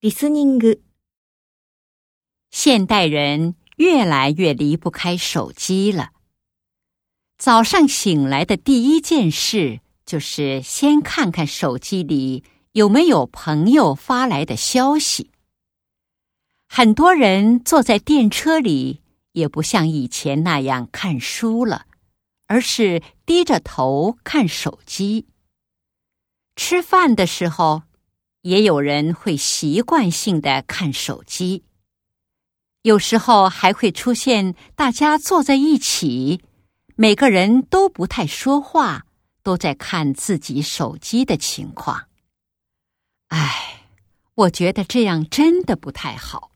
リスニング、现代人越来越离不开手机了。早上醒来的第一件事就是先看看手机里有没有朋友发来的消息。很多人坐在电车里，也不像以前那样看书了，而是低着头看手机。吃饭的时候， 也有人会习惯性的看手机。有时候还会出现大家坐在一起，每个人都不太说话，都在看自己手机的情况。唉，我觉得这样真的不太好。